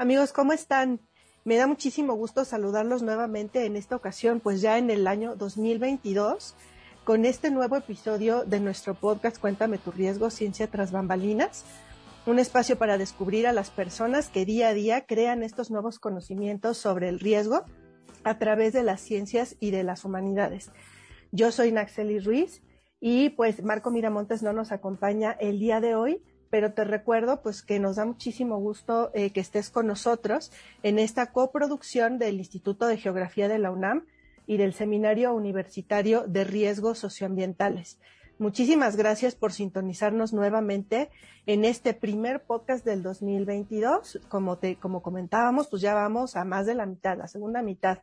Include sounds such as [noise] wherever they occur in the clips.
Amigos, ¿cómo están? Me da muchísimo gusto saludarlos nuevamente en esta ocasión, pues ya en el año 2022, con este nuevo episodio de nuestro podcast Cuéntame tu riesgo, ciencia tras bambalinas, un espacio para descubrir a las personas que día a día crean estos nuevos conocimientos sobre el riesgo a través de las ciencias y de las humanidades. Yo soy Naxeli Ruiz y pues Marco Miramontes no nos acompaña el día de hoy, pero te recuerdo pues que nos da muchísimo gusto eh, que estés con nosotros en esta coproducción del Instituto de Geografía de la UNAM y del Seminario Universitario de Riesgos Socioambientales. Muchísimas gracias por sintonizarnos nuevamente en este primer podcast del 2022. Como te, como comentábamos, pues ya vamos a más de la mitad, la segunda mitad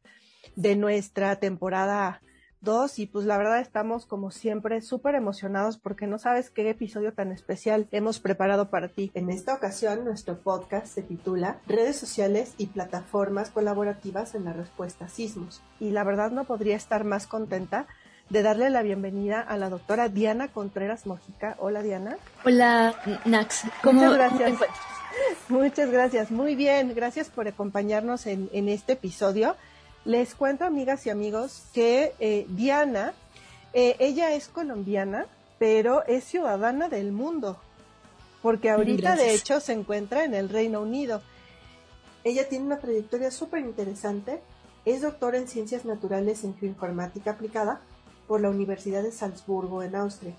de nuestra temporada dos y pues la verdad estamos como siempre súper emocionados porque no sabes qué episodio tan especial hemos preparado para ti. En esta ocasión nuestro podcast se titula Redes sociales y plataformas colaborativas en la respuesta a sismos y la verdad no podría estar más contenta de darle la bienvenida a la doctora Diana Contreras Mojica. Hola Diana. Hola Nax. ¿Cómo, Muchas gracias. [laughs] Muchas gracias. Muy bien. Gracias por acompañarnos en, en este episodio. Les cuento, amigas y amigos, que eh, Diana, eh, ella es colombiana, pero es ciudadana del mundo, porque ahorita de hecho se encuentra en el Reino Unido. Ella tiene una trayectoria súper interesante, es doctora en Ciencias Naturales en Geoinformática Aplicada por la Universidad de Salzburgo, en Austria.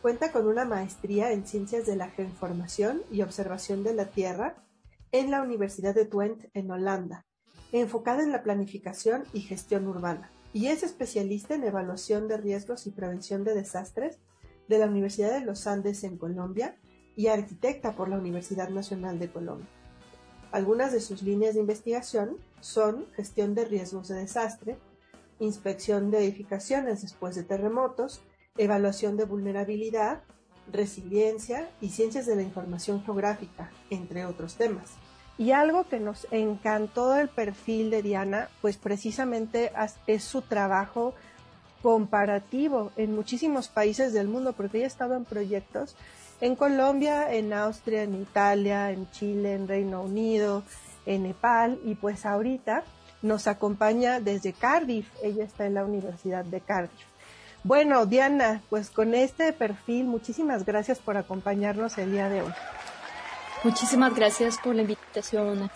Cuenta con una maestría en Ciencias de la Geoinformación y Observación de la Tierra en la Universidad de Twente, en Holanda enfocada en la planificación y gestión urbana, y es especialista en evaluación de riesgos y prevención de desastres de la Universidad de los Andes en Colombia y arquitecta por la Universidad Nacional de Colombia. Algunas de sus líneas de investigación son gestión de riesgos de desastre, inspección de edificaciones después de terremotos, evaluación de vulnerabilidad, resiliencia y ciencias de la información geográfica, entre otros temas. Y algo que nos encantó del perfil de Diana, pues precisamente es su trabajo comparativo en muchísimos países del mundo, porque ella ha estado en proyectos en Colombia, en Austria, en Italia, en Chile, en Reino Unido, en Nepal, y pues ahorita nos acompaña desde Cardiff, ella está en la Universidad de Cardiff. Bueno, Diana, pues con este perfil, muchísimas gracias por acompañarnos el día de hoy. Muchísimas gracias por la invitación.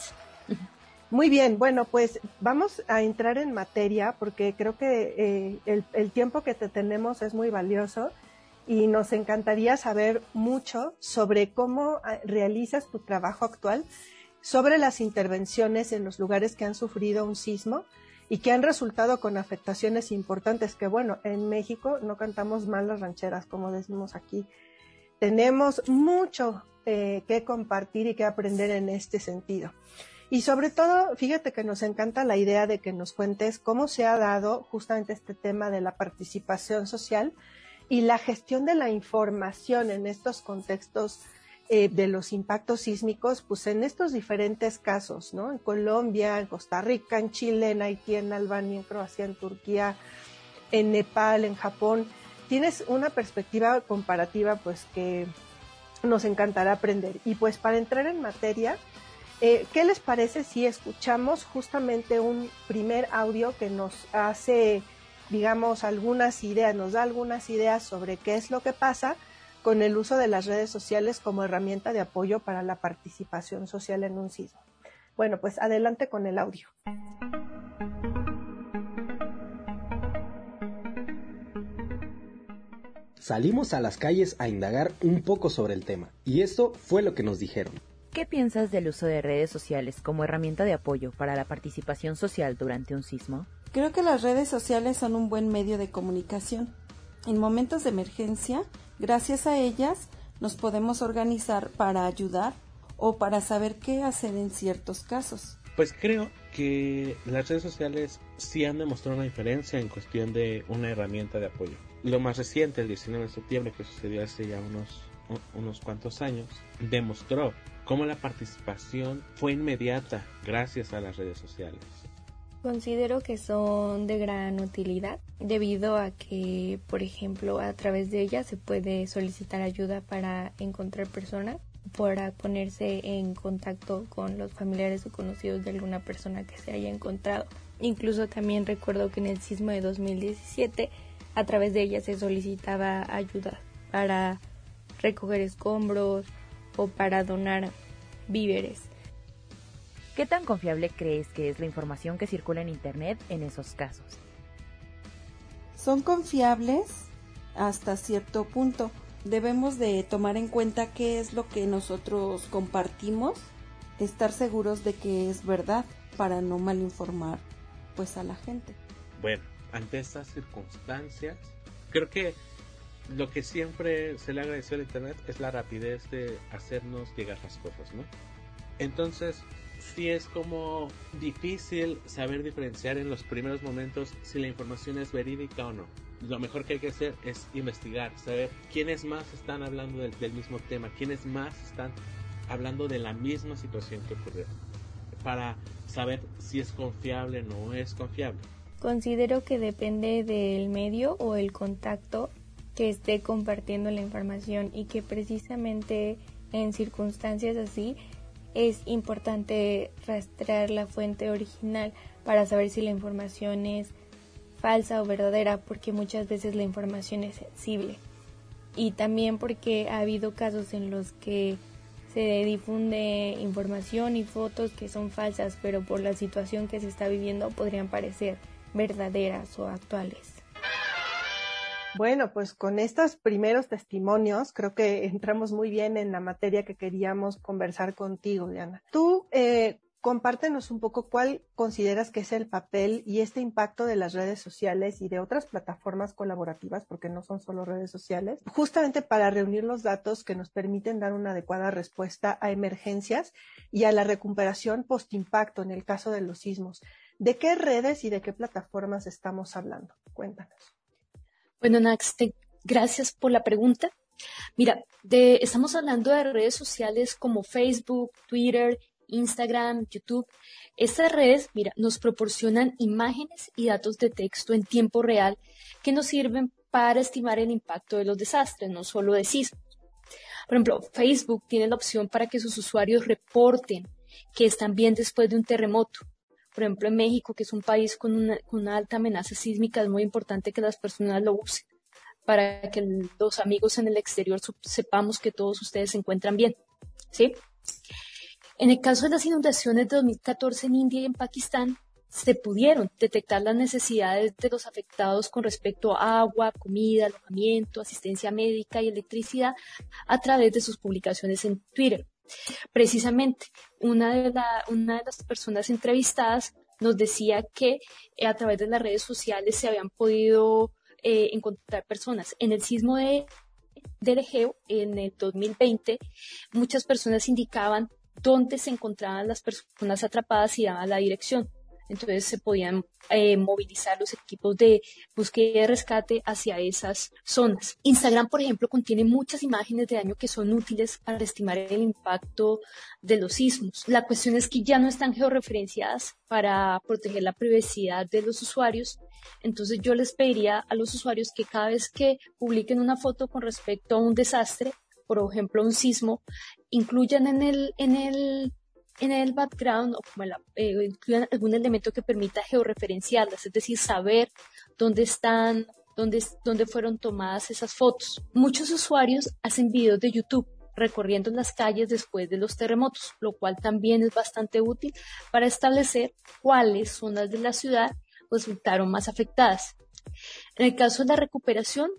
Muy bien, bueno, pues vamos a entrar en materia porque creo que eh, el, tiempo que te tenemos es muy valioso y nos encantaría saber mucho sobre cómo ah, realizas tu trabajo actual, sobre las intervenciones en los lugares que han sufrido un sismo y que han resultado con afectaciones importantes, que bueno, en México no cantamos mal las rancheras, como decimos aquí. Tenemos mucho eh, que compartir y que aprender en este sentido. Y sobre todo, fíjate que nos encanta la idea de que nos cuentes cómo se ha dado justamente este tema de la participación social y la gestión de la información en estos contextos eh, de los impactos sísmicos, pues en estos diferentes casos, ¿no? En Colombia, en Costa Rica, en Chile, en Haití, en Albania, en Croacia, en Turquía, en Nepal, en Japón. Tienes una perspectiva comparativa, pues que nos encantará aprender. Y pues para entrar en materia, eh, ¿qué les parece si escuchamos justamente un primer audio que nos hace, digamos, algunas ideas, nos da algunas ideas sobre qué es lo que pasa con el uso de las redes sociales como herramienta de apoyo para la participación social en un sismo? Bueno, pues adelante con el audio. Salimos a las calles a indagar un poco sobre el tema, y esto fue lo que nos dijeron. ¿Qué piensas del uso de redes sociales como herramienta de apoyo para la participación social durante un sismo? Creo que las redes sociales son un buen medio de comunicación. En momentos de emergencia, gracias a ellas, nos podemos organizar para ayudar o para saber qué hacer en ciertos casos. Pues creo que las redes sociales sí han demostrado una diferencia en cuestión de una herramienta de apoyo. Lo más reciente, el 19 de septiembre, que sucedió hace ya unos, unos cuantos años, demostró cómo la participación fue inmediata gracias a las redes sociales. Considero que son de gran utilidad debido a que, por ejemplo, a través de ellas se puede solicitar ayuda para encontrar personas, para ponerse en contacto con los familiares o conocidos de alguna persona que se haya encontrado. Incluso también recuerdo que en el sismo de 2017 a través de ellas se solicitaba ayuda para recoger escombros o para donar víveres. ¿Qué tan confiable crees que es la información que circula en Internet en esos casos? Son confiables hasta cierto punto. Debemos de tomar en cuenta qué es lo que nosotros compartimos, estar seguros de que es verdad para no malinformar pues a la gente. Bueno, ante estas circunstancias, creo que lo que siempre se le agradeció al Internet es la rapidez de hacernos llegar las cosas, ¿no? Entonces, sí es como difícil saber diferenciar en los primeros momentos si la información es verídica o no. Lo mejor que hay que hacer es investigar, saber quiénes más están hablando del, mismo tema, quiénes más están hablando de la misma situación que ocurrió, para saber si es confiable o no es confiable. Considero que depende del medio o el contacto que esté compartiendo la información y que precisamente en circunstancias así es importante rastrear la fuente original para saber si la información es falsa o verdadera, porque muchas veces la información es sensible. Y también porque ha habido casos en los que se difunde información y fotos que son falsas, pero por la situación que se está viviendo podrían parecer verdaderas o actuales. Bueno, pues con estos primeros testimonios creo que entramos muy bien en la materia que queríamos conversar contigo, Diana. Tú eh, compártenos un poco cuál consideras que es el papel y este impacto de las redes sociales y de otras plataformas colaborativas, porque no son solo redes sociales, justamente para reunir los datos que nos permiten dar una adecuada respuesta a emergencias y a la recuperación post-impacto en el caso de los sismos. ¿De qué redes y de qué plataformas estamos hablando? Cuéntanos. Bueno, Nax, gracias por la pregunta. Mira, estamos hablando de redes sociales como Facebook, Twitter, Instagram, YouTube. Estas redes, mira, nos proporcionan imágenes y datos de texto en tiempo real que nos sirven para estimar el impacto de los desastres, no solo de sismos. Por ejemplo, Facebook tiene la opción para que sus usuarios reporten que están bien después de un terremoto por ejemplo, en México, que es un país con una, alta amenaza sísmica, es muy importante que las personas lo usen para que los amigos en el exterior sepamos que todos ustedes se encuentran bien. ¿sí? En el caso de las inundaciones de 2014 en India y en Pakistán, se pudieron detectar las necesidades de los afectados con respecto a agua, comida, alojamiento, asistencia médica y electricidad a través de sus publicaciones en Twitter. Precisamente, una de, las personas entrevistadas nos decía que eh, a través de las redes sociales se habían podido eh, encontrar personas. En el sismo de, del Egeo, en el 2020, muchas personas indicaban dónde se encontraban las personas atrapadas y daban la dirección entonces se podían eh, movilizar los equipos de búsqueda y rescate hacia esas zonas. Instagram, por ejemplo, contiene muchas imágenes de daño que son útiles para estimar el impacto de los sismos. La cuestión es que ya no están georreferenciadas para proteger la privacidad de los usuarios. Entonces yo les pediría a los usuarios que cada vez que publiquen una foto con respecto a un desastre, por ejemplo un sismo, incluyan en el, en el en el background o como eh, incluyan algún elemento que permita georreferenciarlas, es decir, saber dónde están, dónde, dónde fueron tomadas esas fotos. Muchos usuarios hacen videos de YouTube recorriendo las calles después de los terremotos, lo cual también es bastante útil para establecer cuáles zonas de la ciudad resultaron más afectadas. En el caso de la recuperación,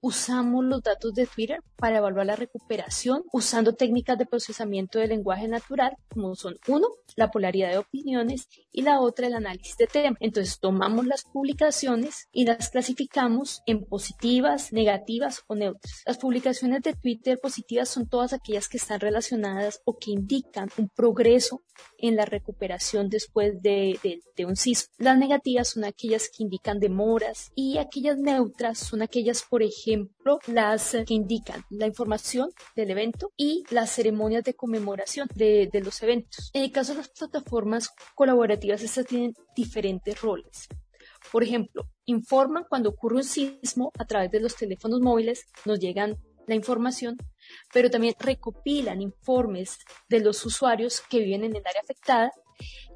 usamos los datos de Twitter para evaluar la recuperación usando técnicas de procesamiento de lenguaje natural, como son uno, la polaridad de opiniones y la otra, el análisis de tema. Entonces tomamos las publicaciones y las clasificamos en positivas, negativas o neutras. Las publicaciones de Twitter positivas son todas aquellas que están relacionadas o que indican un progreso en la recuperación después de, un sismo. Las negativas son aquellas que indican demoras y aquellas neutras son aquellas, por ejemplo, las que indican la información del evento y las ceremonias de conmemoración de, de los eventos. En el caso de las plataformas colaborativas, estas tienen diferentes roles. Por ejemplo, informan cuando ocurre un sismo a través de los teléfonos móviles, nos llegan la información, pero también recopilan informes de los usuarios que viven en el área afectada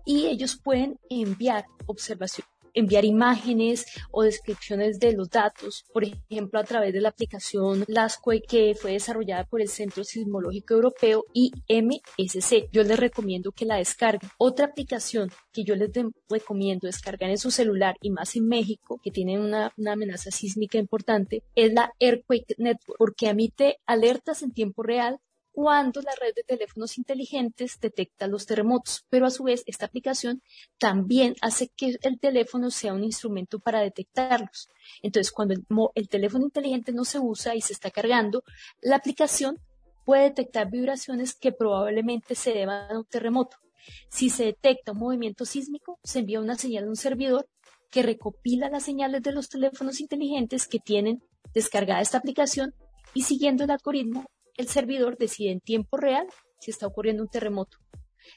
y ellos pueden enviar observaciones enviar imágenes o descripciones de los datos, por ejemplo, a través de la aplicación LASCOE que fue desarrollada por el Centro Sismológico Europeo y MSC. Yo les recomiendo que la descarguen. Otra aplicación que yo les recomiendo descargar en su celular y más en México, que tiene una, una amenaza sísmica importante, es la Earthquake Network, porque emite alertas en tiempo real cuando la red de teléfonos inteligentes detecta los terremotos, pero a su vez esta aplicación también hace que el teléfono sea un instrumento para detectarlos. Entonces, cuando el, teléfono inteligente no se usa y se está cargando, la aplicación puede detectar vibraciones que probablemente se deban a un terremoto. Si se detecta un movimiento sísmico, se envía una señal a un servidor que recopila las señales de los teléfonos inteligentes que tienen descargada esta aplicación y siguiendo el algoritmo el servidor decide en tiempo real si está ocurriendo un terremoto.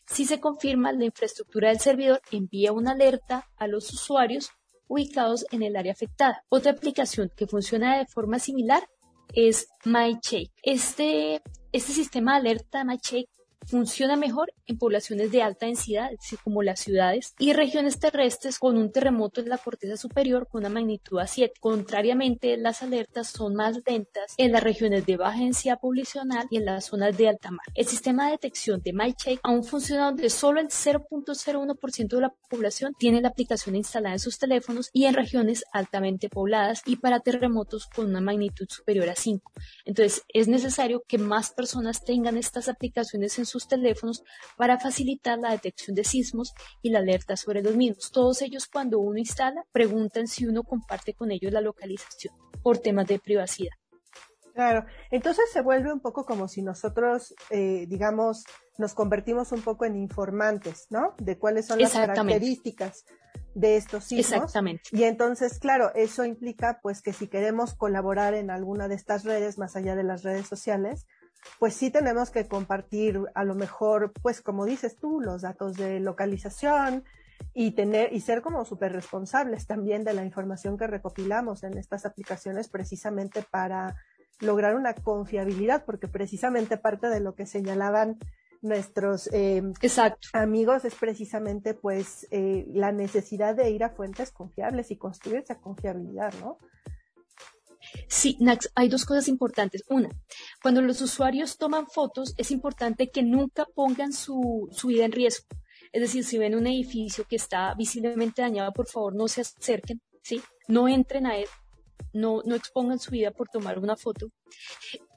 Si se confirma, la infraestructura del servidor envía una alerta a los usuarios ubicados en el área afectada. Otra aplicación que funciona de forma similar es MyChake. Este, este sistema de alerta MyChake funciona mejor en poblaciones de alta densidad, como las ciudades, y regiones terrestres con un terremoto en la corteza superior con una magnitud a 7. Contrariamente, las alertas son más lentas en las regiones de baja densidad poblacional y en las zonas de alta mar. El sistema de detección de MyCheck aún funciona donde solo el 0.01% de la población tiene la aplicación instalada en sus teléfonos y en regiones altamente pobladas y para terremotos con una magnitud superior a 5. Entonces, es necesario que más personas tengan estas aplicaciones en sus teléfonos para facilitar la detección de sismos y la alerta sobre los mismos. Todos ellos cuando uno instala preguntan si uno comparte con ellos la localización por temas de privacidad. Claro, entonces se vuelve un poco como si nosotros, eh, digamos, nos convertimos un poco en informantes, ¿no? De cuáles son las características de estos sismos. Exactamente. Y entonces, claro, eso implica pues que si queremos colaborar en alguna de estas redes, más allá de las redes sociales, pues sí tenemos que compartir a lo mejor, pues como dices tú, los datos de localización y tener y ser como súper responsables también de la información que recopilamos en estas aplicaciones precisamente para lograr una confiabilidad, porque precisamente parte de lo que señalaban nuestros eh, amigos es precisamente pues eh, la necesidad de ir a fuentes confiables y construir esa confiabilidad, ¿no? Sí, Nax, hay dos cosas importantes. Una, cuando los usuarios toman fotos, es importante que nunca pongan su, vida en riesgo. Es decir, si ven un edificio que está visiblemente dañado, por favor no se acerquen, ¿sí? No entren a él, no, no expongan su vida por tomar una foto.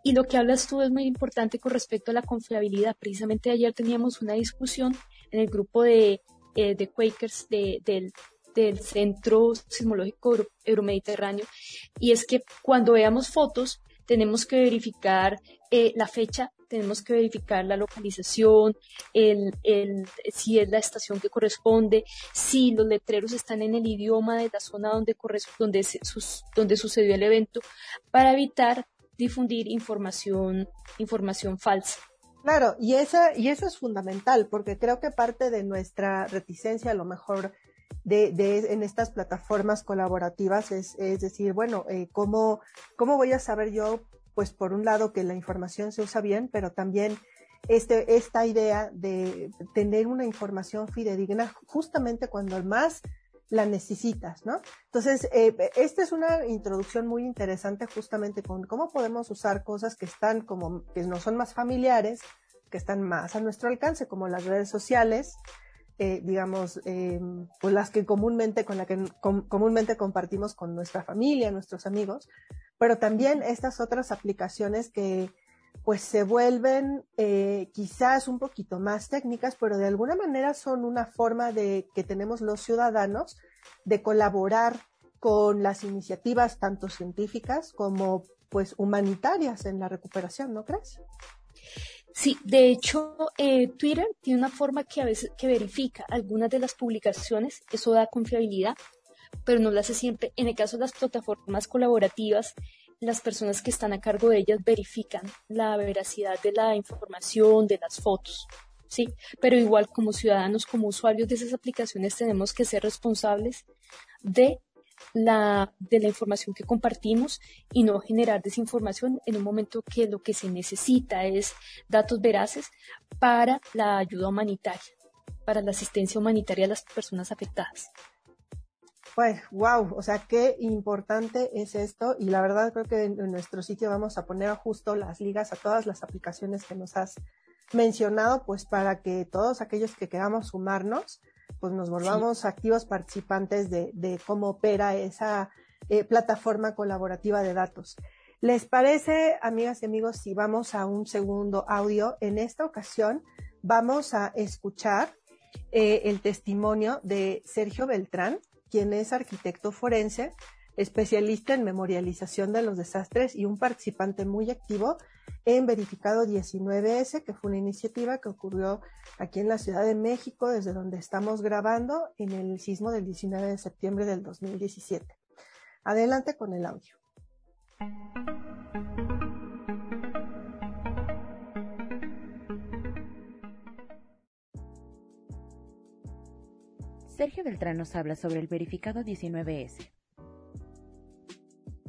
Y lo que hablas tú es muy importante con respecto a la confiabilidad. Precisamente ayer teníamos una discusión en el grupo de, eh, de Quakers de, del del Centro Sismológico Euromediterráneo, y es que cuando veamos fotos tenemos que verificar eh, la fecha, tenemos que verificar la localización, el, el, si es la estación que corresponde, si los letreros están en el idioma de la zona donde, donde, donde sucedió el evento, para evitar difundir información, información falsa. Claro, y, esa, y eso es fundamental, porque creo que parte de nuestra reticencia a lo mejor de, de, en estas plataformas colaborativas es, es decir, bueno, eh, ¿cómo, ¿cómo voy a saber yo, pues por un lado, que la información se usa bien, pero también este, esta idea de tener una información fidedigna justamente cuando más la necesitas, ¿no? Entonces, eh, esta es una introducción muy interesante justamente con cómo podemos usar cosas que están como, que no son más familiares, que están más a nuestro alcance, como las redes sociales, eh, digamos, eh, pues las que comúnmente, con la que comúnmente compartimos con nuestra familia, nuestros amigos, pero también estas otras aplicaciones que pues se vuelven eh, quizás un poquito más técnicas, pero de alguna manera son una forma de que tenemos los ciudadanos de colaborar con las iniciativas tanto científicas como pues humanitarias en la recuperación, ¿no crees? Sí, de hecho, eh, Twitter tiene una forma que a veces que verifica algunas de las publicaciones, eso da confiabilidad, pero no lo hace siempre. En el caso de las plataformas colaborativas, las personas que están a cargo de ellas verifican la veracidad de la información, de las fotos. Sí, pero igual como ciudadanos, como usuarios de esas aplicaciones, tenemos que ser responsables de la, de la información que compartimos y no generar desinformación en un momento que lo que se necesita es datos veraces para la ayuda humanitaria, para la asistencia humanitaria a las personas afectadas. Pues, wow, o sea, qué importante es esto y la verdad creo que en, nuestro sitio vamos a poner justo las ligas a todas las aplicaciones que nos has mencionado, pues para que todos aquellos que queramos sumarnos, pues nos volvamos activos participantes de, cómo opera esa eh, plataforma colaborativa de datos. ¿Les parece, amigas y amigos, si vamos a un segundo audio? En esta ocasión vamos a escuchar eh, el testimonio de Sergio Beltrán, quien es arquitecto forense, especialista en memorialización de los desastres y un participante muy activo en Verificado 19S, que fue una iniciativa que ocurrió aquí en la Ciudad de México, desde donde estamos grabando en el sismo del 19 de septiembre del 2017. Adelante con el audio. Sergio Beltrán nos habla sobre el verificado 19S.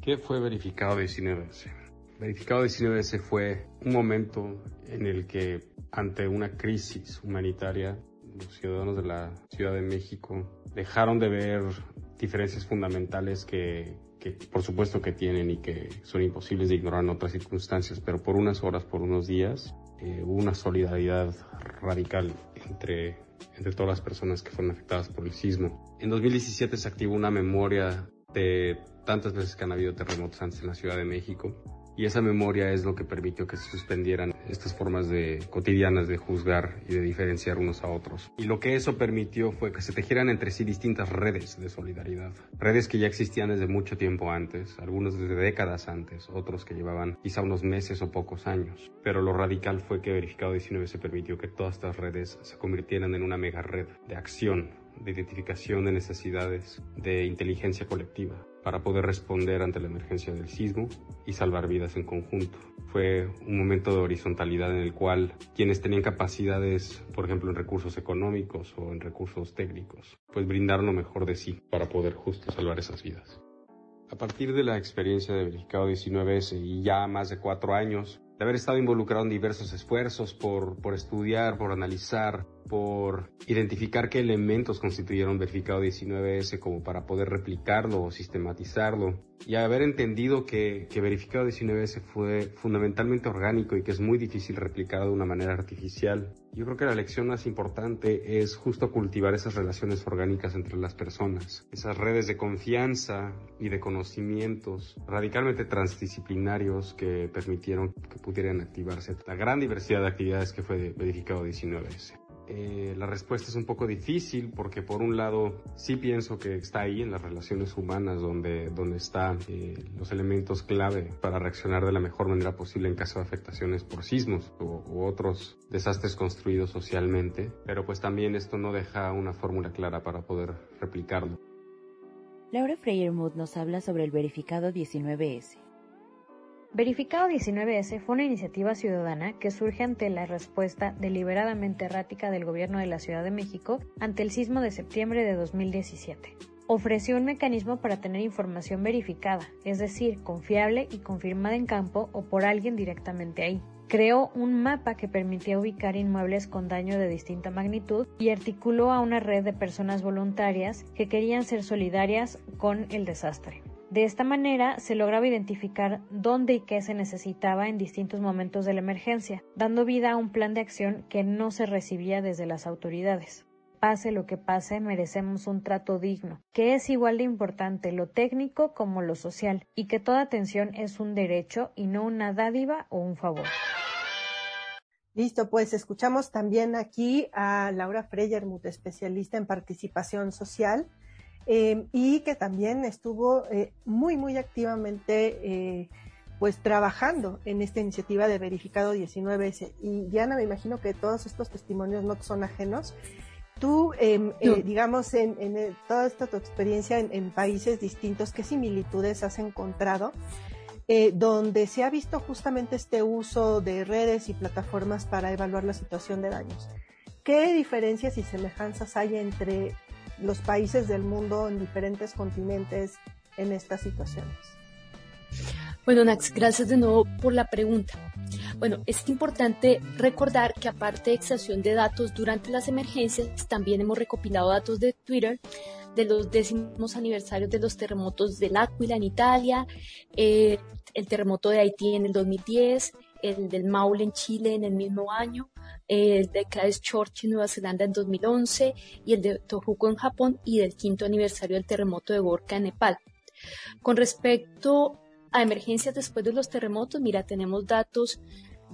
¿Qué fue verificado 19S? Verificado 19S fue un momento en el que ante una crisis humanitaria los ciudadanos de la Ciudad de México dejaron de ver diferencias fundamentales que, por supuesto que tienen y que son imposibles de ignorar en otras circunstancias, pero por unas horas, por unos días, eh, una solidaridad radical entre, entre todas las personas que fueron afectadas por el sismo. En 2017 se activó una memoria de tantas veces que han habido terremotos antes en la Ciudad de México y esa memoria es lo que permitió que se suspendieran estas formas de, cotidianas de juzgar y de diferenciar unos a otros. Y lo que eso permitió fue que se tejieran entre sí distintas redes de solidaridad. Redes que ya existían desde mucho tiempo antes, algunos desde décadas antes, otros que llevaban quizá unos meses o pocos años. Pero lo radical fue que Verificado 19 se permitió que todas estas redes se convirtieran en una mega red de acción, de identificación de necesidades, de inteligencia colectiva para poder responder ante la emergencia del sismo y salvar vidas en conjunto. Fue un momento de horizontalidad en el cual quienes tenían capacidades, por ejemplo, en recursos económicos o en recursos técnicos, pues brindaron lo mejor de sí para poder justo salvar esas vidas. A partir de la experiencia de Verificado 19S y ya más de cuatro años, de haber estado involucrado en diversos esfuerzos por, por estudiar, por analizar, por identificar qué elementos constituyeron verificado 19S como para poder replicarlo o sistematizarlo y haber entendido que, que verificado 19S fue fundamentalmente orgánico y que es muy difícil replicar de una manera artificial. Yo creo que la lección más importante es justo cultivar esas relaciones orgánicas entre las personas, esas redes de confianza y de conocimientos radicalmente transdisciplinarios que permitieron que pudieran activarse la gran diversidad de actividades que fue verificado 19S. Eh, la respuesta es un poco difícil porque por un lado sí pienso que está ahí en las relaciones humanas donde, donde están eh, los elementos clave para reaccionar de la mejor manera posible en caso de afectaciones por sismos u, otros desastres construidos socialmente, pero pues también esto no deja una fórmula clara para poder replicarlo. Laura Freyermuth nos habla sobre el verificado 19S. Verificado 19S fue una iniciativa ciudadana que surge ante la respuesta deliberadamente errática del gobierno de la Ciudad de México ante el sismo de septiembre de 2017. Ofreció un mecanismo para tener información verificada, es decir, confiable y confirmada en campo o por alguien directamente ahí. Creó un mapa que permitía ubicar inmuebles con daño de distinta magnitud y articuló a una red de personas voluntarias que querían ser solidarias con el desastre. De esta manera se lograba identificar dónde y qué se necesitaba en distintos momentos de la emergencia, dando vida a un plan de acción que no se recibía desde las autoridades. pase lo que pase, merecemos un trato digno, que es igual de importante lo técnico como lo social, y que toda atención es un derecho y no una dádiva o un favor. Listo, pues escuchamos también aquí a Laura Freyermuth, especialista en participación social, eh, y que también estuvo eh, muy, muy activamente eh, pues trabajando en esta iniciativa de verificado 19S. Y Diana, me imagino que todos estos testimonios no son ajenos. Tú, em, digamos, en, toda esta tu experiencia en, países distintos, ¿qué similitudes has encontrado donde se ha visto justamente este uso de redes y plataformas para evaluar la situación de daños? ¿Qué diferencias y semejanzas hay entre los países del mundo en diferentes continentes en estas situaciones. Bueno, Nax, gracias de nuevo por la pregunta. Bueno, es importante recordar que aparte de extracción de datos durante las emergencias, también hemos recopilado datos de Twitter de los décimos aniversarios de los terremotos del Aquila en Italia, eh, el terremoto de Haití en el 2010, el del Maule en Chile en el mismo año, el de Christchurch en Nueva Zelanda en 2011 y el de Tohoku en Japón y del quinto aniversario del terremoto de Gorka en Nepal. Con respecto a emergencias después de los terremotos, mira, tenemos datos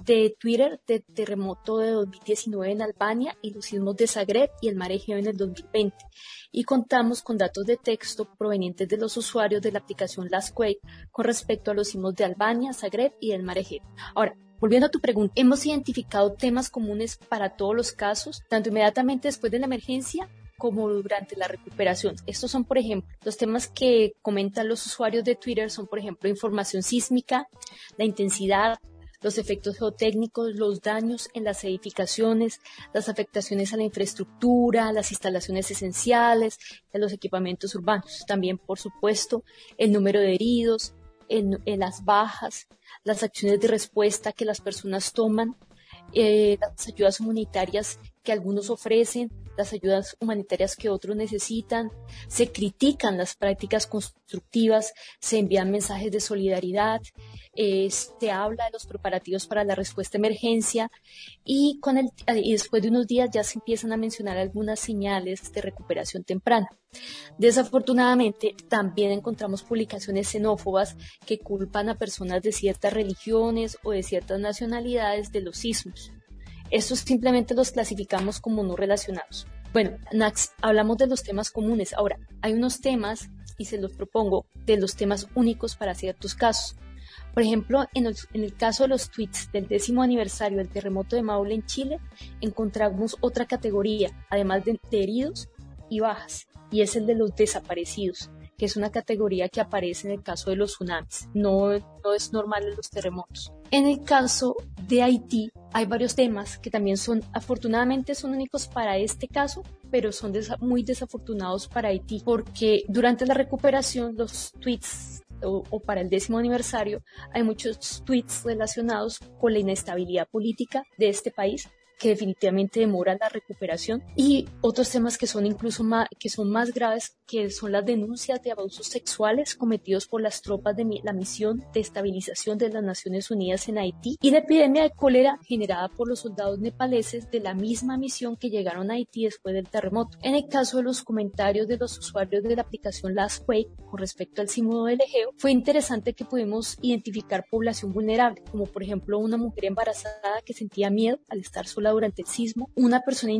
de Twitter del terremoto de 2019 en Albania y los sismos de Zagreb y el mar Egeo en el 2020. Y contamos con datos de texto provenientes de los usuarios de la aplicación LastQuake con respecto a los sismos de Albania, Zagreb y el mar Egeo. Ahora, Volviendo a tu pregunta, hemos identificado temas comunes para todos los casos, tanto inmediatamente después de la emergencia como durante la recuperación. Estos son, por ejemplo, los temas que comentan los usuarios de Twitter son, por ejemplo, información sísmica, la intensidad, los efectos geotécnicos, los daños en las edificaciones, las afectaciones a la infraestructura, las instalaciones esenciales, a los equipamientos urbanos. También, por supuesto, el número de heridos, en, las bajas, las acciones de respuesta que las personas toman, eh, las ayudas humanitarias que algunos ofrecen, las ayudas humanitarias que otros necesitan, se critican las prácticas constructivas, se envían mensajes de solidaridad, eh, se habla de los preparativos para la respuesta emergencia y, con el, y después de unos días ya se empiezan a mencionar algunas señales de recuperación temprana. Desafortunadamente, también encontramos publicaciones xenófobas que culpan a personas de ciertas religiones o de ciertas nacionalidades de los sismos. Estos simplemente los clasificamos como no relacionados. Bueno, Nax, hablamos de los temas comunes. Ahora, hay unos temas, y se los propongo, de los temas únicos para ciertos casos. Por ejemplo, en el, caso de los tweets del décimo aniversario del terremoto de Maule en Chile, encontramos otra categoría, además de heridos y bajas, y es el de los desaparecidos que es una categoría que aparece en el caso de los tsunamis, no, no es normal en los terremotos. En el caso de Haití hay varios temas que también son, afortunadamente son únicos para este caso, pero son muy desafortunados para Haití, porque durante la recuperación los tweets o, o, para el décimo aniversario, hay muchos tweets relacionados con la inestabilidad política de este país que definitivamente demora la recuperación y otros temas que son incluso más, que son más graves, que son las denuncias de abusos sexuales cometidos por las tropas de la misión de estabilización de las Naciones Unidas en Haití y la epidemia de cólera generada por los soldados nepaleses de la misma misión que llegaron a Haití después del terremoto. En el caso de los comentarios de los usuarios de la aplicación LastQuake con respecto al símbolo del Egeo, fue interesante que pudimos identificar población vulnerable, como por ejemplo una mujer embarazada que sentía miedo al estar sola durante el sismo, una persona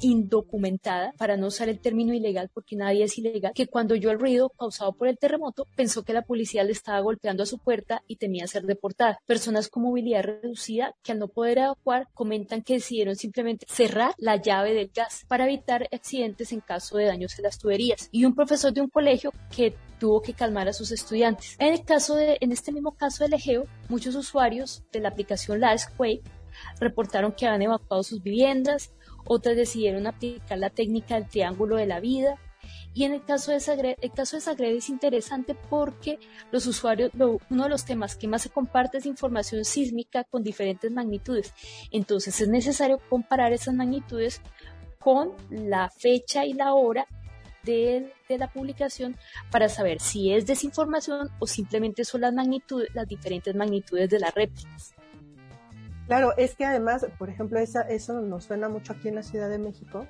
indocumentada, para no usar el término ilegal porque nadie es ilegal, que cuando oyó el ruido causado por el terremoto pensó que la policía le estaba golpeando a su puerta y temía ser deportada. Personas con movilidad reducida que al no poder evacuar comentan que decidieron simplemente cerrar la llave del gas para evitar accidentes en caso de daños en las tuberías. Y un profesor de un colegio que tuvo que calmar a sus estudiantes. En el caso de, en este mismo caso del Egeo, muchos usuarios de la aplicación Quake reportaron que habían evacuado sus viviendas, otras decidieron aplicar la técnica del triángulo de la vida. Y en el caso de Zagreb, el caso de Zagreb es interesante porque los usuarios, uno de los temas que más se comparte es información sísmica con diferentes magnitudes. Entonces es necesario comparar esas magnitudes con la fecha y la hora de, de, la publicación para saber si es desinformación o simplemente son las magnitudes, las diferentes magnitudes de las réplicas. Claro, es que además, por ejemplo, esa, eso nos suena mucho aquí en la Ciudad de México,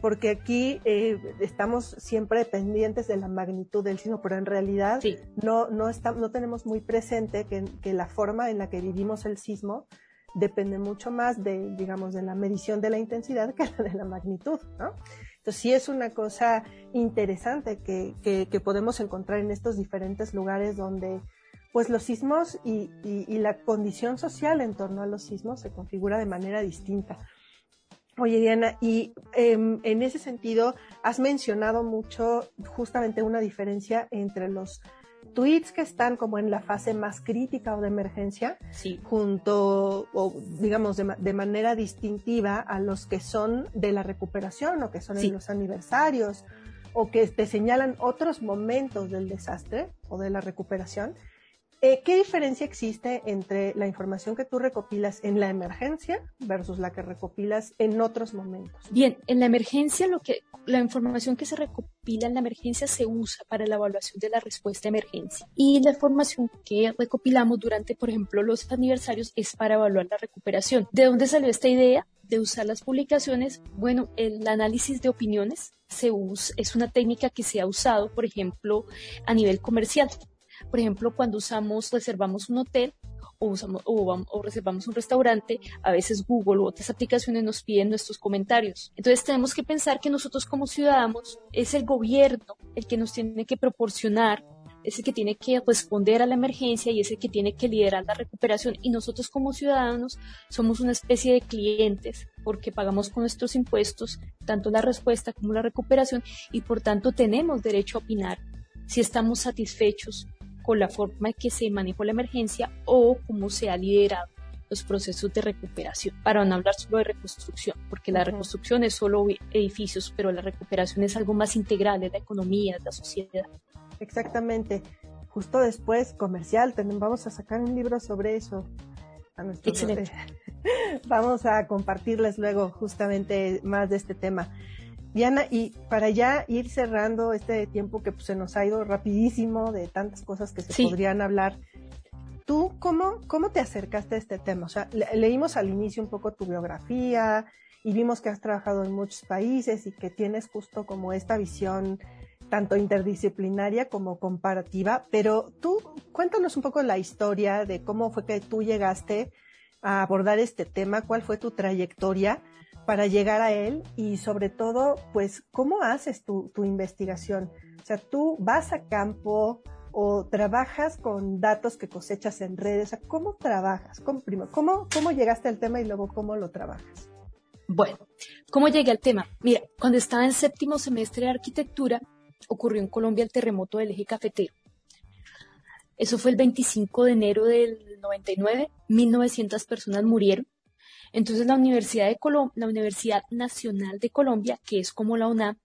porque aquí eh, estamos siempre pendientes de la magnitud del sismo, pero en realidad no, no, está, no tenemos muy presente que, que, la forma en la que vivimos el sismo depende mucho más de, digamos, de la medición de la intensidad que de la magnitud, ¿no? Entonces sí es una cosa interesante que, que, que podemos encontrar en estos diferentes lugares donde pues los sismos y, y, la condición social en torno a los sismos se configura de manera distinta. Oye, Diana, y em, en ese sentido, has mencionado mucho justamente una diferencia entre los tweets que están como en la fase más crítica o de emergencia, junto, o digamos, de, manera distintiva a los que son de la recuperación o que son en los aniversarios o que te señalan otros momentos del desastre o de la recuperación eh, ¿Qué diferencia existe entre la información que tú recopilas en la emergencia versus la que recopilas en otros momentos? Bien, en la emergencia lo que la información que se recopila en la emergencia se usa para la evaluación de la respuesta a emergencia y la información que recopilamos durante, por ejemplo, los aniversarios es para evaluar la recuperación. ¿De dónde salió esta idea? de usar las publicaciones, bueno, el análisis de opiniones se usa, es una técnica que se ha usado, por ejemplo, a nivel comercial. Por ejemplo, cuando usamos, reservamos un hotel o, usamos, o, reservamos un restaurante, a veces Google u otras aplicaciones nos piden nuestros comentarios. Entonces tenemos que pensar que nosotros como ciudadanos es el gobierno el que nos tiene que proporcionar es el que tiene que responder a la emergencia y es el que tiene que liderar la recuperación. Y nosotros como ciudadanos somos una especie de clientes porque pagamos con nuestros impuestos tanto la respuesta como la recuperación y por tanto tenemos derecho a opinar si estamos satisfechos con la forma en que se manejó la emergencia o cómo se ha liderado los procesos de recuperación, para no hablar solo de reconstrucción, porque la reconstrucción es solo edificios, pero la recuperación es algo más integral de la economía, de la sociedad. Exactamente. Justo después, comercial, vamos a sacar un libro sobre eso. Excelente. [laughs] Vamos a compartirles luego justamente más de este tema. Diana, y para ya ir cerrando este tiempo que pues, se nos ha ido rapidísimo de tantas cosas que se podrían hablar, ¿tú cómo, cómo te acercaste a este tema? O sea, leímos al inicio un poco tu biografía y vimos que has trabajado en muchos países y que tienes justo como esta visión tanto interdisciplinaria como comparativa, pero tú cuéntanos un poco la historia de cómo fue que tú llegaste a abordar este tema, cuál fue tu trayectoria para llegar a él y sobre todo, pues, ¿cómo haces tu, investigación? O sea, tú vas a campo o trabajas con datos que cosechas en redes. O sea, ¿cómo trabajas? ¿Cómo, ¿cómo, ¿Cómo llegaste al tema y luego cómo lo trabajas? Bueno, ¿cómo llegué al tema? Mira, cuando estaba en séptimo semestre de arquitectura, ocurrió en Colombia el terremoto del eje cafetero. Eso fue el 25 de enero del 99, 1900 personas murieron entonces la Universidad, Nacional de Colombia, que es como la UNAM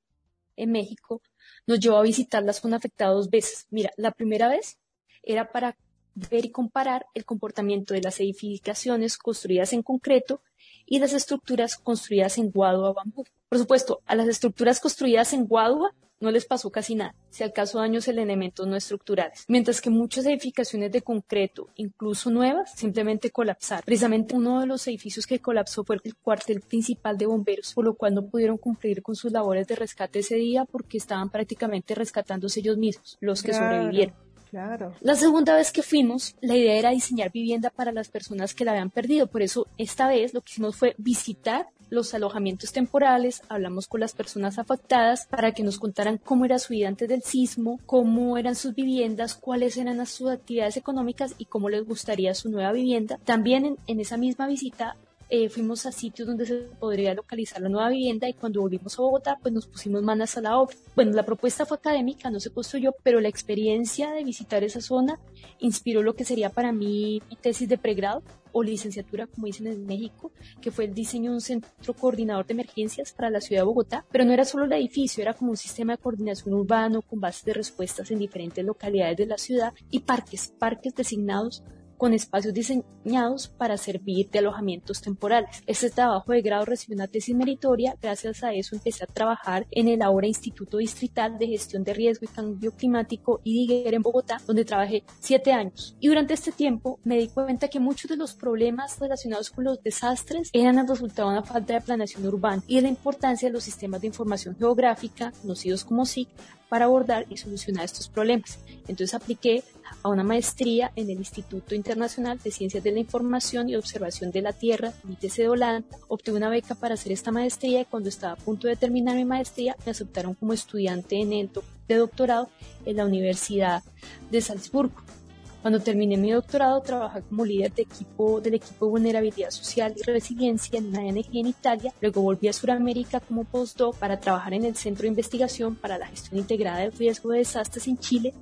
en México, nos llevó a visitar la zona afectada dos veces. Mira, la primera vez era para ver y comparar el comportamiento de las edificaciones construidas en concreto y las estructuras construidas en guadua bambú. Por supuesto, a las estructuras construidas en guadua no les pasó casi nada, si acaso daños en elementos no estructurales, mientras que muchas edificaciones de concreto, incluso nuevas, simplemente colapsaron. Precisamente uno de los edificios que colapsó fue el cuartel principal de bomberos, por lo cual no pudieron cumplir con sus labores de rescate ese día porque estaban prácticamente rescatándose ellos mismos, los que sobrevivieron. Claro. La segunda vez que fuimos, la idea era diseñar vivienda para las personas que la habían perdido. Por eso, esta vez lo que hicimos fue visitar los alojamientos temporales, hablamos con las personas afectadas para que nos contaran cómo era su vida antes del sismo, cómo eran sus viviendas, cuáles eran sus actividades económicas y cómo les gustaría su nueva vivienda. También en, esa misma visita eh, fuimos a sitios donde se podría localizar la nueva vivienda y cuando volvimos a Bogotá pues nos pusimos manos a la obra. Bueno, la propuesta fue académica, no se construyó, pero la experiencia de visitar esa zona inspiró lo que sería para mí mi tesis de pregrado o licenciatura, como dicen en México, que fue el diseño de un centro coordinador de emergencias para la ciudad de Bogotá, pero no era solo el edificio, era como un sistema de coordinación urbano con bases de respuestas en diferentes localidades de la ciudad y parques, parques designados con espacios diseñados para servir de alojamientos temporales. Este trabajo de grado recibió una tesis meritoria. Gracias a eso empecé a trabajar en el ahora Instituto Distrital de Gestión de Riesgo y Cambio Climático IDIGER en Bogotá, donde trabajé siete años. Y durante este tiempo me di cuenta que muchos de los problemas relacionados con los desastres eran el resultado de una falta de planeación urbana y de la importancia de los sistemas de información geográfica, conocidos como SIC, para abordar y solucionar estos problemas. Entonces apliqué a una maestría en el Instituto Internacional de Ciencias de la Información y Observación de la Tierra, ITC de Holanda. Obtuve una beca para hacer esta maestría y cuando estaba a punto de terminar mi maestría me aceptaron como estudiante en de doctorado en la Universidad de Salzburgo. Cuando terminé mi doctorado, trabajé como líder de equipo, del equipo de vulnerabilidad social y resiliencia en una ONG en Italia. Luego volví a Sudamérica como postdoc para trabajar en el Centro de Investigación para la Gestión Integrada del Riesgo de Desastres en Chile,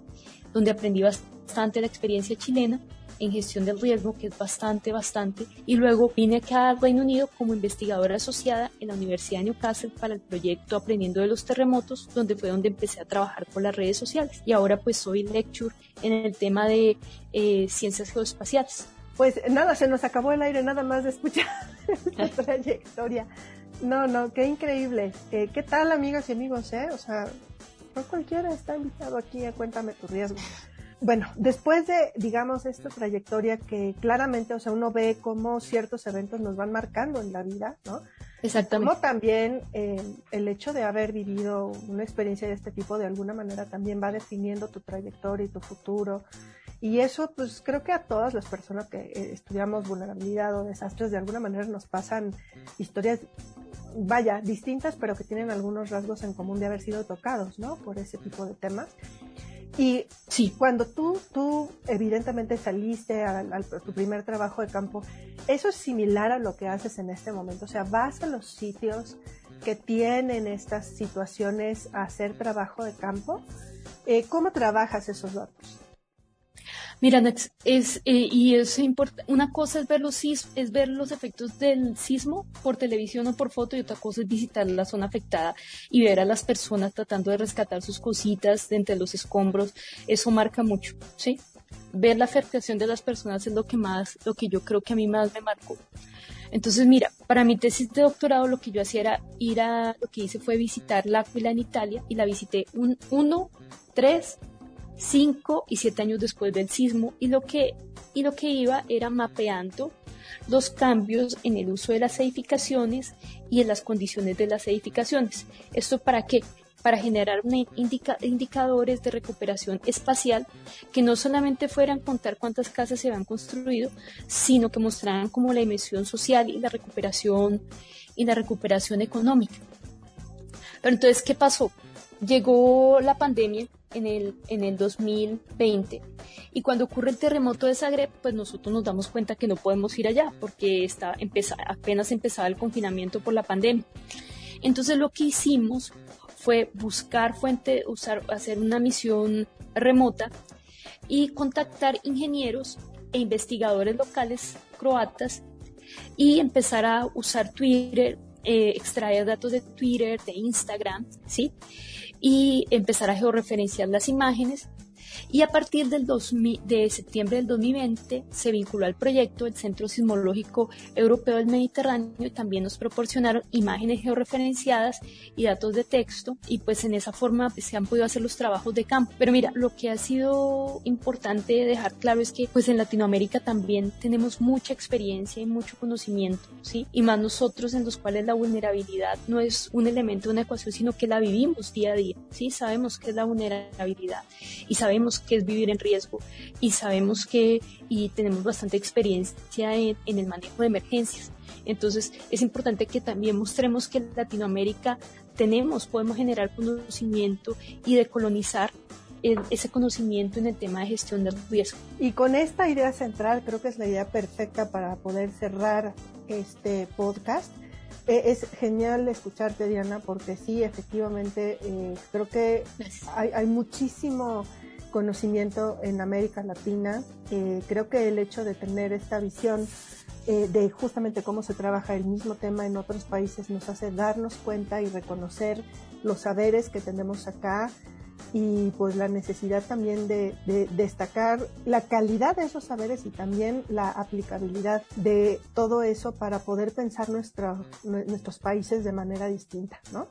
donde aprendí bastante la experiencia chilena en gestión del riesgo, que es bastante, bastante. Y luego vine acá al Reino Unido como investigadora asociada en la Universidad de Newcastle para el proyecto Aprendiendo de los Terremotos, donde fue donde empecé a trabajar por las redes sociales. Y ahora pues soy lecture en el tema de eh, ciencias geoespaciales. Pues nada, se nos acabó el aire nada más de escuchar [laughs] la [laughs] trayectoria. No, no, qué increíble. Eh, ¿Qué tal, amigas y amigos? Eh? O sea, no cualquiera está invitado aquí a Cuéntame tu riesgo bueno, después de, digamos, esta trayectoria que claramente, o sea, uno ve cómo ciertos eventos nos van marcando en la vida, ¿no? Exactamente. Como también eh, el hecho de haber vivido una experiencia de este tipo de alguna manera también va definiendo tu trayectoria y tu futuro. Y eso, pues creo que a todas las personas que eh, estudiamos vulnerabilidad o desastres, de alguna manera nos pasan historias, vaya, distintas, pero que tienen algunos rasgos en común de haber sido tocados, ¿no? Por ese tipo de temas. Y sí. cuando tú, tú evidentemente saliste a, tu primer trabajo de campo, ¿eso es similar a lo que haces en este momento? O sea, vas a los sitios que tienen estas situaciones a hacer trabajo de campo. Eh, ¿Cómo trabajas esos datos? Mira, es, eh, y es una cosa es ver, los es ver los efectos del sismo por televisión o por foto y otra cosa es visitar la zona afectada y ver a las personas tratando de rescatar sus cositas de entre los escombros. Eso marca mucho, ¿sí? Ver la afectación de las personas es lo que más, lo que yo creo que a mí más me marcó. Entonces, mira, para mi tesis de doctorado lo que yo hacía era ir a, lo que hice fue visitar L'Aquila en Italia y la visité un, uno, tres, cinco y siete años después del sismo y lo que, y lo que iba era mapeando los cambios en el uso de las edificaciones y en las condiciones de las edificaciones. ¿Esto para qué? Para generar indicadores de recuperación espacial que no solamente fueran contar cuántas casas se habían construido, sino que mostraran como la emisión social y la recuperación y la recuperación económica. Pero entonces, ¿qué pasó? Llegó la pandemia en el, en el 2020. Y cuando ocurre el terremoto de Zagreb, pues nosotros nos damos cuenta que no podemos ir allá porque está, apenas empezaba el confinamiento por la pandemia. Entonces lo que hicimos fue buscar fuente, usar, hacer una misión remota y contactar ingenieros e investigadores locales croatas y empezar a usar Twitter, eh, extraer datos de Twitter, de Instagram, ¿sí? Y empezar a georreferenciar las imágenes y a partir del de septiembre del 2020 se vinculó al proyecto el Centro Sismológico Europeo del Mediterráneo y también nos proporcionaron imágenes georreferenciadas y datos de texto y pues en esa forma pues, se han podido hacer los trabajos de campo. Pero mira, lo que ha sido importante dejar claro es que pues en Latinoamérica también tenemos mucha experiencia y mucho conocimiento, ¿sí? Y más nosotros en los cuales la vulnerabilidad no es un elemento de una ecuación, sino que la vivimos día a día, ¿sí? Sabemos qué es la vulnerabilidad y sabemos que es vivir en riesgo y sabemos que y tenemos bastante experiencia en, el manejo de emergencias. Entonces es importante que también mostremos que en Latinoamérica tenemos, podemos generar conocimiento y decolonizar ese conocimiento en el tema de gestión del riesgo. Y con esta idea central, creo que es la idea perfecta para poder cerrar este podcast. E, es genial escucharte, Diana, porque sí, efectivamente, eh, creo que hay, hay, muchísimo conocimiento en América Latina. Eh, creo que el hecho de tener esta visión eh, de justamente cómo se trabaja el mismo tema en otros países nos hace darnos cuenta y reconocer los saberes que tenemos acá y pues la necesidad también de, destacar la calidad de esos saberes y también la aplicabilidad de todo eso para poder pensar nuestros países de manera distinta, ¿no?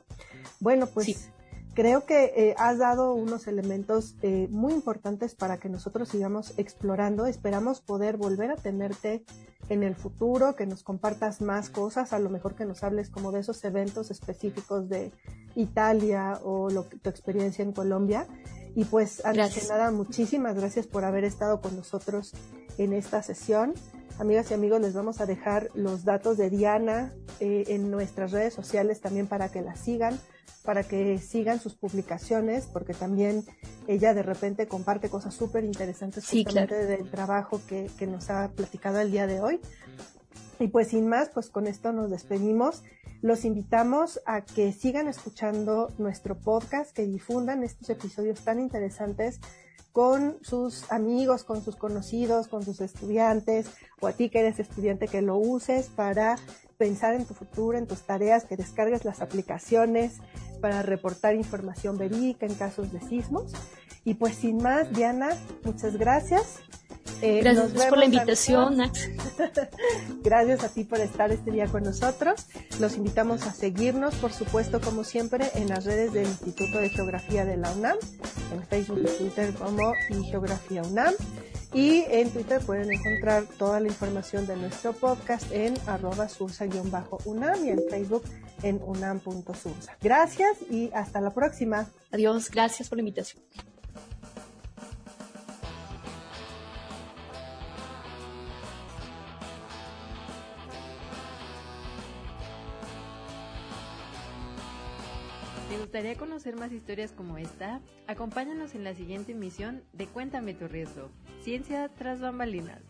Bueno, pues creo que eh, has dado unos elementos eh, muy importantes para que nosotros sigamos explorando. Esperamos poder volver a tenerte en el futuro, que nos compartas más cosas, a lo mejor que nos hables como de esos eventos específicos de Italia o lo, tu experiencia en Colombia. Y pues, antes que nada, muchísimas gracias por haber estado con nosotros en esta sesión. Amigas y amigos, les vamos a dejar los datos de Diana eh, en nuestras redes sociales también para que la sigan para que sigan sus publicaciones, porque también ella de repente comparte cosas súper interesantes justamente del trabajo que, que nos ha platicado el día de hoy. Y pues sin más, pues con esto nos despedimos. Los invitamos a que sigan escuchando nuestro podcast, que difundan estos episodios tan interesantes con sus amigos, con sus conocidos, con sus estudiantes, o a ti que eres estudiante que lo uses para pensar en tu futuro, en tus tareas, que descargues las aplicaciones para reportar información verídica en casos de sismos. Y pues sin más, Diana, muchas gracias. Eh, gracias por la invitación, [laughs] Gracias a ti por estar este día con nosotros. Los invitamos a seguirnos, por supuesto, como siempre, en las redes del Instituto de Geografía de la UNAM, en Facebook y Twitter como Geografía UNAM. Y en Twitter pueden encontrar toda la información de nuestro podcast en arroba sursa-unam y en Facebook en unam.sursa. Gracias y hasta la próxima. Adiós, gracias por la invitación. Gustaría conocer más historias como esta? Acompáñanos en la siguiente emisión de Cuéntame tu riesgo. Ciencia tras bambalinas.